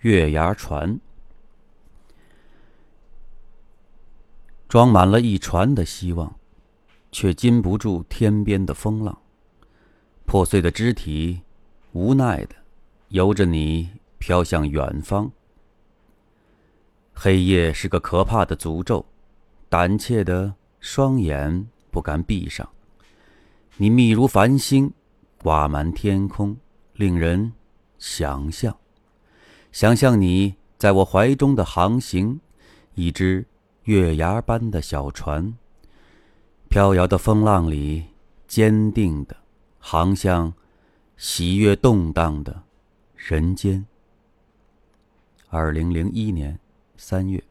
月牙船，装满了一船的希望，却禁不住天边的风浪。破碎的肢体，无奈的由着你飘向远方。黑夜是个可怕的诅咒，胆怯的双眼不敢闭上。你密如繁星，挂满天空，令人想象。想象你在我怀中的航行，一只月牙般的小船，飘摇的风浪里，坚定的。航向喜悦动荡的人间。二零零一年三月。